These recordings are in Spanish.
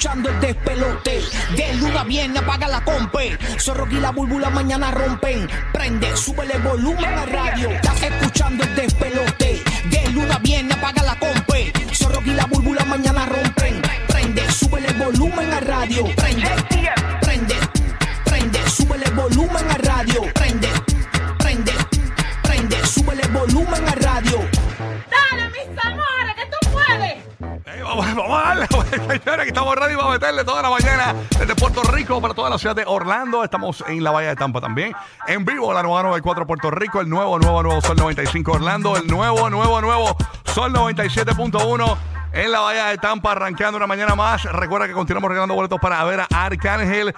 escuchando el despelote. De luna viene, apaga la compe. Zorro la búlbula mañana rompen. Prende, súbele volumen a radio. Estás escuchando el despelote. De luna viene, apaga la compe. Zorro y la búlbula mañana rompen. Prende, súbele volumen a radio. Prende, prende, prende, súbele volumen a radio. señores, que estamos ready para meterle toda la mañana desde Puerto Rico para toda la ciudad de Orlando. Estamos en la Bahía de Tampa también. En vivo, la nueva 94 Puerto Rico, el nuevo, nuevo, nuevo Sol 95 Orlando, el nuevo, nuevo, nuevo Sol 97.1 en la Bahía de Tampa, arrancando una mañana más. Recuerda que continuamos regalando boletos para ver a Arcángel.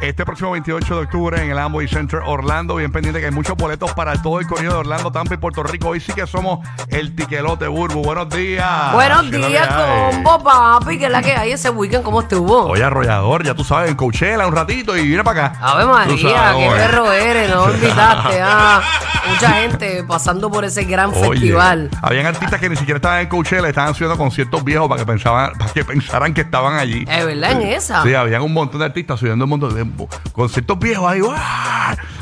Este próximo 28 de octubre en el Amway Center Orlando, bien pendiente que hay muchos boletos para todo el corrido de Orlando, Tampa y Puerto Rico. Hoy sí que somos el tiquelote Burbu. Buenos días. Buenos ¿Qué es lo que días, combo, papi. que es la que hay ese weekend? ¿Cómo estuvo? Oye, arrollador, ya tú sabes, en Coachella un ratito y viene para acá. Ave María, qué perro eres, no olvidaste. Ah, mucha gente pasando por ese gran Oye, festival. Habían artistas que ni siquiera estaban en Coachella, estaban haciendo conciertos viejos para que pensaban, para que pensaran que estaban allí. Es verdad, en esa. Sí, habían un montón de artistas subiendo un montón de conciertos viejos ahí. ¡guau!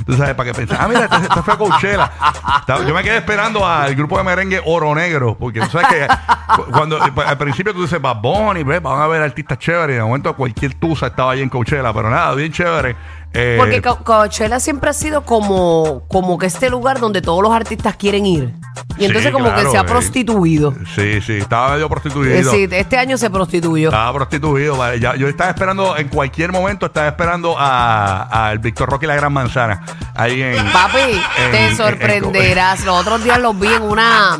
Tú sabes, para que pensaran, ah, mira, este, este fue Coachella. Yo me quedé esperando al grupo de merengue Oro Negro, porque tú sabes que cu- cuando al principio tú dices, Bad Bunny, van a ver artistas chéveres, y de momento cualquier tusa estaba ahí en Coachella, pero nada, bien chévere. Eh, Porque Co- Coachella siempre ha sido como, como que este lugar donde todos los artistas quieren ir. Y entonces como claro, que se ha eh. prostituido. Sí, sí, estaba medio Eh, prostituido. sí, este año se prostituyó. Estaba prostituido. vale. Ya- yo estaba esperando, en cualquier momento, estaba esperando a- al Víctor Roque y la Gran Manzana. Ahí en. Papi, en- te en- sorprenderás. Los otros días los vi en una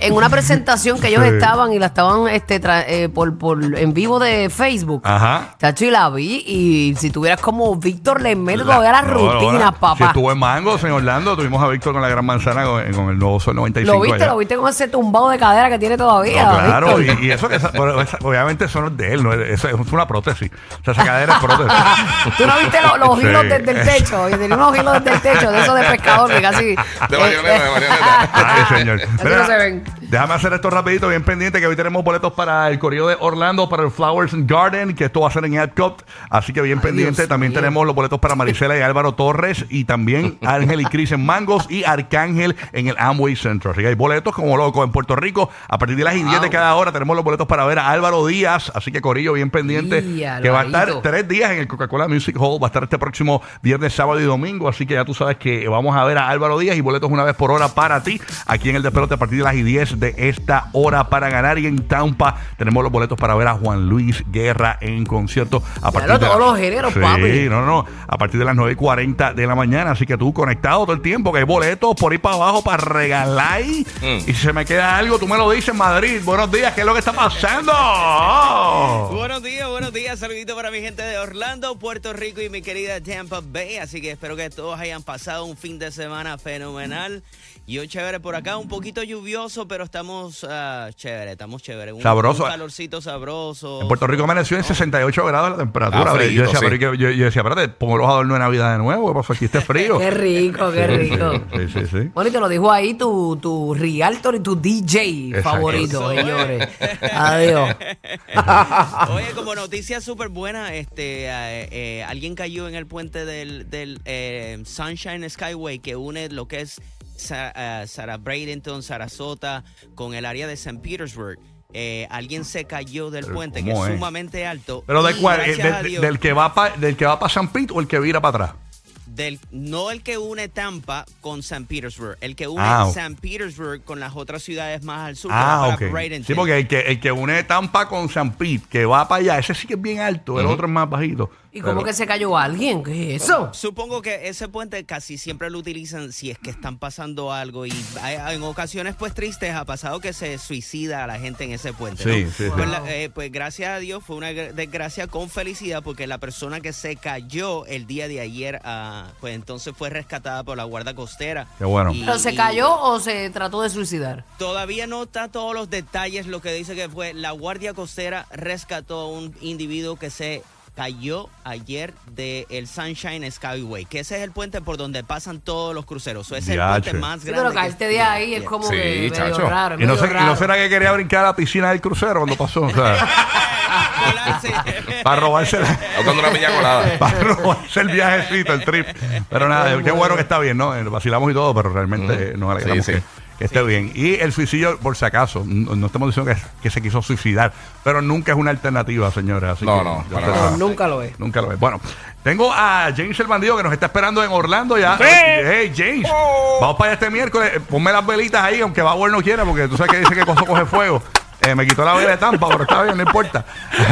en una presentación que ellos Sí. estaban y la estaban este tra- eh, por, por en vivo de Facebook. Ajá. Chacho, y la vi. Y si tuvieras como Víctor le mete todavía las No, no, rutinas, no. papá. Si estuvo en Mangos, en Orlando, tuvimos a Víctor con la Gran Manzana con, con el nuevo Sol 95. ¿Lo viste? allá. ¿Lo viste con ese tumbado de cadera que tiene todavía? No, claro, Víctor? y, y eso que esa- pero esa- obviamente eso no es de él, no es, eso es una prótesis. O sea, esa cadera es prótesis. ¿Tú no viste los, los Sí. hilos desde el techo? Y tenía unos hilos desde el techo, de esos de pescador que casi... De marioneta, de marioneta. Ay, señor. Así Mira, no se inspiring. Déjame hacer esto rapidito, bien pendiente, que hoy tenemos boletos para el corrido de Orlando, para el Flowers and Garden, que esto va a ser en Epcot. Así que bien pendiente. Dios También mío. tenemos los boletos para Marisela y Álvaro Torres, y también Ángel y Cris en Mangos, y Arcángel en el Amway Center. Así que hay boletos como loco en Puerto Rico. A partir de las 10 de Wow. cada hora tenemos los boletos para ver a Álvaro Díaz. Así que Corillo, bien pendiente, que va a estar tres días en el Coca-Cola Music Hall. Va a estar este próximo viernes, sábado y domingo. Así que ya tú sabes que vamos a ver a Álvaro Díaz y boletos una vez por hora para ti. Aquí en el Despelote a partir de las 10 de esta hora para ganar. Y en Tampa tenemos los boletos para ver a Juan Luis Guerra en concierto. A partir Claro, de todos las- los géneros, Sí, papi. no, no. A partir de las 9 y 40 de la mañana. Así que tú conectado todo el tiempo, que hay boletos por ahí para abajo para regalar. Mm. Y si se me queda algo, tú me lo dices, Madrid. Buenos días, ¿qué es lo que está pasando? Buenos días, buenos días. Saludito para mi gente de Orlando, Puerto Rico y mi querida Tampa Bay. Así que espero que todos hayan pasado un fin de semana fenomenal. Y hoy chévere por acá, un poquito lluvioso, pero estamos ah, chévere, estamos chévere. Un, Sabroso. Un calorcito sabroso. En Puerto Rico amaneció en 68 grados la temperatura. Ah, yo, decía, sí. pero yo, yo decía, espérate, pongo los adornos de Navidad de nuevo, ¿qué pasó? Aquí está frío. Qué rico, qué rico. Sí, sí, sí. Bueno, y te lo dijo ahí tu, tu realtor y tu DJ Exacto. favorito, señores. Adiós. Oye, como noticia súper buena, este, eh, eh, alguien cayó en el puente del, del eh, Sunshine Skyway que une lo que es Eh, Sarah Bradenton, Sarasota con el área de St. Petersburg. Eh, alguien se cayó del Pero puente que ¿cómo es es? sumamente alto. Pero de cuál, Eh, de- Dios- del que va pa- del que va para San Pete o el que vira para atrás. del, no el que une Tampa con St. Petersburg, el que une Ah. St. Petersburg con las otras ciudades más al sur. que Ah, va ok. para Bradenton. Sí, porque el que, el que une Tampa con San Pete, que va para allá, ese sí que es bien alto, el otro es más bajito. ¿Y cómo Pero- que se cayó alguien? ¿Qué es eso? Supongo que ese puente casi siempre lo utilizan si es que están pasando algo y hay- en ocasiones pues tristes ha pasado que se suicida a la gente en ese puente. Sí, ¿no? sí, sí. Pues, la- eh, pues gracias a Dios fue una gr- desgracia con felicidad porque la persona que se cayó el día de ayer ah, pues entonces fue rescatada por la Guardia Costera. Qué bueno. Y- ¿Pero se y cayó o se trató de suicidar? Todavía no está todos los detalles, lo que dice que fue la Guardia Costera rescató a un individuo que se cayó ayer de el Sunshine Skyway, que ese es el puente por donde pasan todos los cruceros. Ese es el Diache. puente más Sí, grande. pero que- caerte de ahí es como Sí, que medio chacho. raro. Y no, medio sé, y no raro. será que quería brincar a la piscina del crucero cuando pasó. O sea. Para robarse la- Buscando una piña colada. para robarse el viajecito, el trip. Pero nada, qué bueno que está bien, ¿no? Eh, Vacilamos y todo, pero realmente nos alegramos Sí, sí. que, esté bien. Y el suicidio, por si acaso, no, no estamos diciendo que, que se quiso suicidar, pero nunca es una alternativa, señores. Así No, que no, para nada. Nunca lo es. Nunca lo es. Bueno, tengo a James el bandido que nos está esperando en Orlando ya. Sí. Hey, James, vamos para allá este miércoles. Ponme las velitas ahí, aunque Bauer no quiera, porque tú sabes que dice que cosa coge fuego. Eh, me quitó la vela de Tampa, pero está bien, no importa.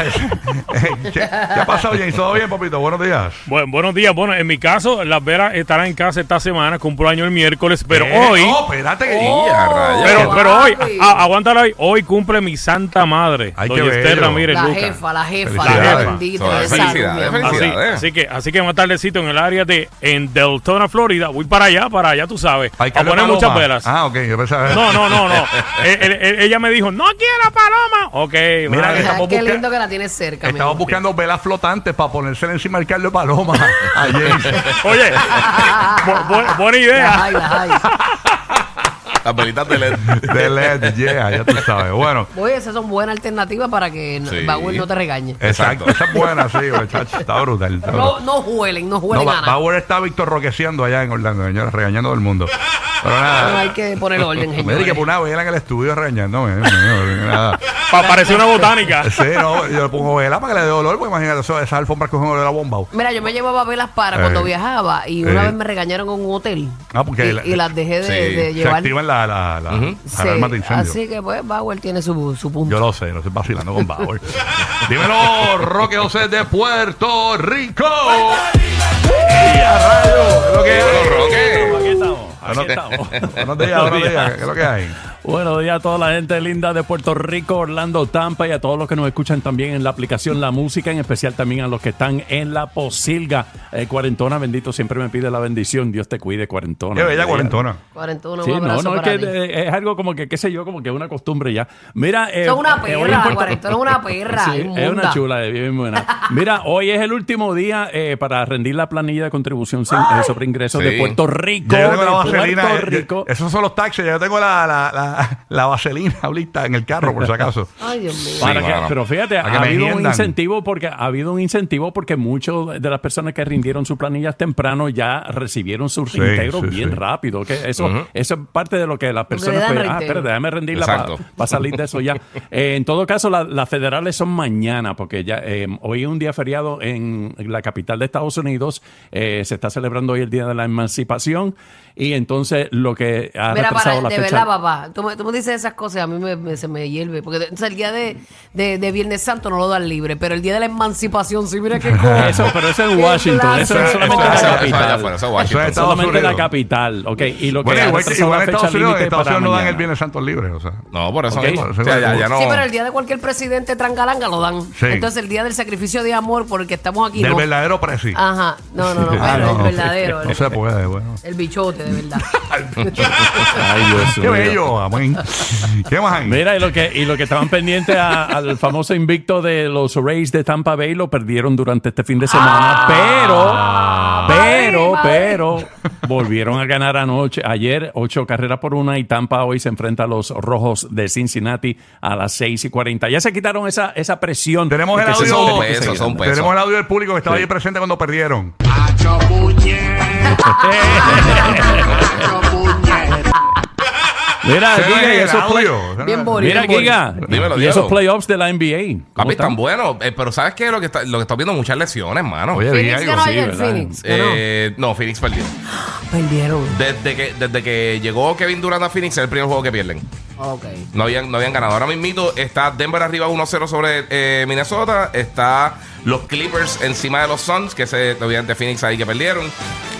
¿Qué, qué ha pasado, James? ¿Todo bien, papito? Buenos días. Bueno, buenos días. Bueno, en mi caso, las velas estarán en casa esta semana, cumplo año el miércoles, pero Eh, hoy. No, espérate que. Oh. Rayos. Pero, pero hoy, a- aguántalo ahí. Hoy cumple mi santa madre, Ay, doña Esther. Ramírez La jefa, la jefa, la bendita. Felicidades, amor. Así, felicidades. así que, así que más tardecito en el área de en Deltona, Florida, voy para allá, para allá, tú sabes, Hay que a poner muchas velas. Ah, ok. Yo pensaba. No, no, no, no. Eh, eh, ella me dijo, no quiero paloma. Ok, Mira, vale. que estamos Qué busca- lindo que la tienes cerca. mi Estamos amor. buscando velas flotantes para ponérsela encima del Carlos Paloma. Oye, bu- bu- buena Las idea. hay, las hay. Las velitas de LED. De LED, yeah, ya tú sabes. Bueno. Oye, esas son buenas alternativas para que no- Sí. Bauer no te regañe. Exacto. Exacto. Esa es buena, sí, muchacho. Está brutal. está No, brutal. no huelen, no No, Ba- nada. Bauer está Víctor roqueando allá en Orlando, señores, regañando a todo el mundo. Pero No, hay que poner orden, Me dije que por una vela en el estudio regañando. Nada. Pa- Parece una botánica. Sí, no, yo le pongo vela para que le dé olor, porque imagínate, eso, esas alfombras cogen olor a bomba. Mira, yo me llevaba velas para Eh. cuando viajaba y una Eh. vez me regañaron en un hotel. Ah, porque y, la- y las dejé de, Sí, de Se llevar. activan la, la, la, Sí, alarmas de incendio. así que pues Bauer tiene su, su punto. Yo lo sé, no estoy vacilando con Bauer. Dímelo, Roque José de Puerto Rico. ¡Y a rayo! ¿Qué es lo que? Roque. Buenos, Aquí estamos. buenos días, buenos días. ¿Qué es lo que hay? Buenos días a toda la gente linda de Puerto Rico, Orlando, Tampa y a todos los que nos escuchan también en la aplicación La Música, en especial también a los que están en la posilga. Eh, cuarentona, bendito, siempre me pide la bendición. Dios te cuide, cuarentona. Qué bella cuarentona. 41, Sí, un no, abrazo no, es que eh, es algo como que, qué sé yo, como que una costumbre ya. Mira, eh, Son una eh, perra, cuarentona es una perra, Sí, es una chula, es bien buena. Mira, hoy es el último día eh, para rendir la planilla de contribución sin- eh, sobre ingresos de. Puerto Rico. Ya vaselina. Puerto eh, yo- esos son los taxis. Ya yo tengo la, la, la, la vaselina ahorita en el carro, por si acaso. Ay, Dios mío. Para Sí, que- mano. pero fíjate, ha habido un incentivo porque ha habido un incentivo porque muchos de las personas que rindieron sus planillas temprano ya recibieron sus Sí, reintegros sí, bien sí. rápido. que eso, eso es parte de lo que las personas pues, ah, espera, déjame rendirla para Exacto. salir de eso ya. Eh, en todo caso, la- las federales son mañana porque ya eh, hoy es un día feriado en la capital de Estados Unidos. Eh, se está celebrando hoy el día de la emancipación y entonces lo que ha Mira, retrasado para, la de fecha. verdad, papá, tú me, tú me dices esas cosas a mí me, me- se me hierve. Porque entonces, el día de, de, de Viernes Santo no lo dan libre, pero el día de la emancipación, sí, mira qué cosa. Eso, pero eso en Washington, eso es solamente Eso- la capital. eso es Eso Washington. es Estados solamente la capital, ok. Y lo que Bueno, igual, que- igual en Estados Unidos, en Estados Unidos no dan el. Viernes Santo libre. O sea. No, por eso mismo. O sea, ya, ya no. Sí, pero el día de cualquier presidente trangalanga lo dan. Sí. Entonces, el día del sacrificio de amor, porque estamos aquí. Del no. verdadero presi. Ajá. No, no, no. Ah, el no. verdadero. No el, se puede, bueno. el bichote, de verdad. Ay, Dios Qué mío. bello, amén. ¿Qué más hay? Mira, y lo que, y lo que estaban pendientes a- al famoso invicto de los Rays de Tampa Bay lo perdieron durante este fin de semana, pero, pero, Madre, pero, volvieron a ganar anoche, ayer, ocho carreras por una, y Tampa hoy se enfrenta a los rojos de Cincinnati a las seis y cuarenta. Ya se quitaron esa, esa presión. Tenemos el que se audio. tiene que Son pesos, seguir. son pesos. Tenemos el audio del público que estaba ahí presente cuando perdieron. Mira, Se Giga, y esos play- audio. Bien bonito. Mira, bien Giga, Dímelo, y esos playoffs de la NBA. ¿cómo Papi, están? tan bueno. Eh, pero ¿sabes qué? Lo que está, lo que está viendo muchas lesiones, mano. Oye, Phoenix Diego, ganó sí, ayer, ¿verdad? Phoenix. ganó. Eh, no, Phoenix perdió. Perdieron. Desde que, desde que llegó Kevin Durant a Phoenix, es el primer juego que pierden. Ok. No habían, no habían ganado. Ahora mismito está Denver arriba 1-0 sobre eh, Minnesota. Está los Clippers encima de los Suns, que se obviamente Phoenix ahí que perdieron.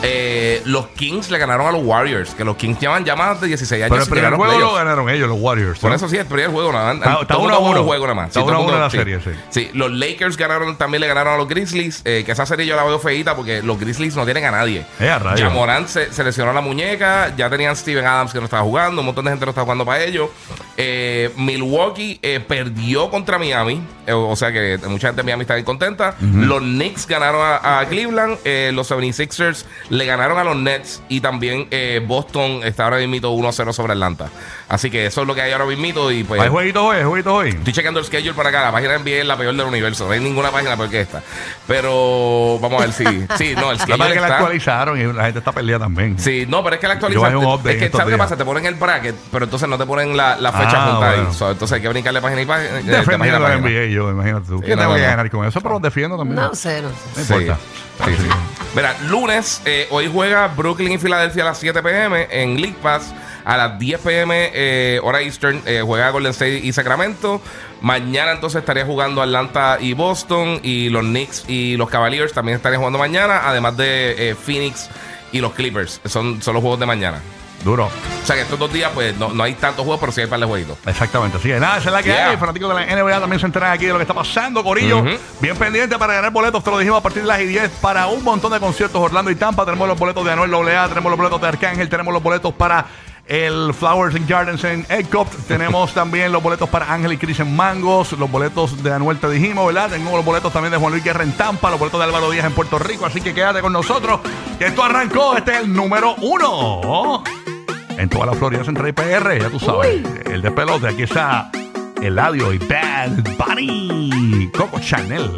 Eh, los Kings le ganaron a los Warriors, que los Kings llevan ya más de 16 años Pero el primer juego lo ganaron ellos, los Warriors. Por eso sí, el primer juego nada más. Está- está uno a juego nada más. Está Sí, uno a uno la serie, sí. Sí, los Lakers ganaron, también le ganaron a los Grizzlies, eh, que esa serie yo la veo feita porque los Grizzlies no tienen a nadie. Eh. Ya Morant se, se lesionó la muñeca, ya tenían Steven Adams que no estaba jugando, un montón de gente no estaba jugando para ellos. Eh, Milwaukee eh, perdió contra Miami, eh, o sea que mucha gente de Miami está bien contenta. Los Knicks ganaron a, a Cleveland, eh, los 76ers le ganaron a los Nets y también eh, Boston está ahora mismo 1-0 sobre Atlanta. Así que eso es lo que hay ahora mismo y pues... ¿Hay jueguitos hoy? ¿Hay jueguitos hoy? Estoy chequeando el schedule para acá. La página de NBA es la peor del universo. No hay ninguna página peor que esta. Pero vamos a ver si. Sí, no, el La schedule es que la actualizaron y la gente está perdida también. Sí, no, pero es que la update Es que, ¿sabes qué pasa? Te ponen el bracket, pero entonces no te ponen la, la fecha Ah, junta bueno. ahí. So, entonces hay que brincarle página y página. eh, de Defendiendo la página. NBA, yo, imagínate tú. Sí, ¿Qué no, tengo no, que no. ganar con eso? Pero los defiendo también. No sé, no sé. No Sí. importa. Sí, sí. Mira, lunes, eh, hoy juega Brooklyn y Filadelfia a las 7 pm en League Pass. A las 10 pm, eh, hora Eastern, eh, juega Golden State y Sacramento. Mañana entonces estaría jugando Atlanta y Boston. Y los Knicks y los Cavaliers también estarían jugando mañana. Además de eh, Phoenix y los Clippers. Son, son los juegos de mañana. Duro. O sea que estos dos días, pues no, no hay tantos juegos, pero sí hay par de jueguitos. Exactamente. Así que nada, esa es la que Yeah. hay. Fanáticos de la NBA también se enteran aquí de lo que está pasando, Corillo. Ujú. Bien pendiente para ganar boletos, te lo dijimos a partir de las y 10 para un montón de conciertos Orlando y Tampa. Tenemos los boletos de Anuel AA, tenemos los boletos de Arcángel, tenemos los boletos para el Flowers and Gardens en Ecop. Tenemos también los boletos para Ángel y Cris en Mangos. Los boletos de Anuel te dijimos, ¿verdad? Tengo los boletos también de Juan Luis Guerra en Tampa, los boletos de Álvaro Díaz en Puerto Rico. Así que quédate con nosotros. Que esto arrancó. Este es el número uno. En toda la Florida Central y PR, ya tú sabes. El de pelote, aquí está Eladio y Bad Bunny. Coco Chanel.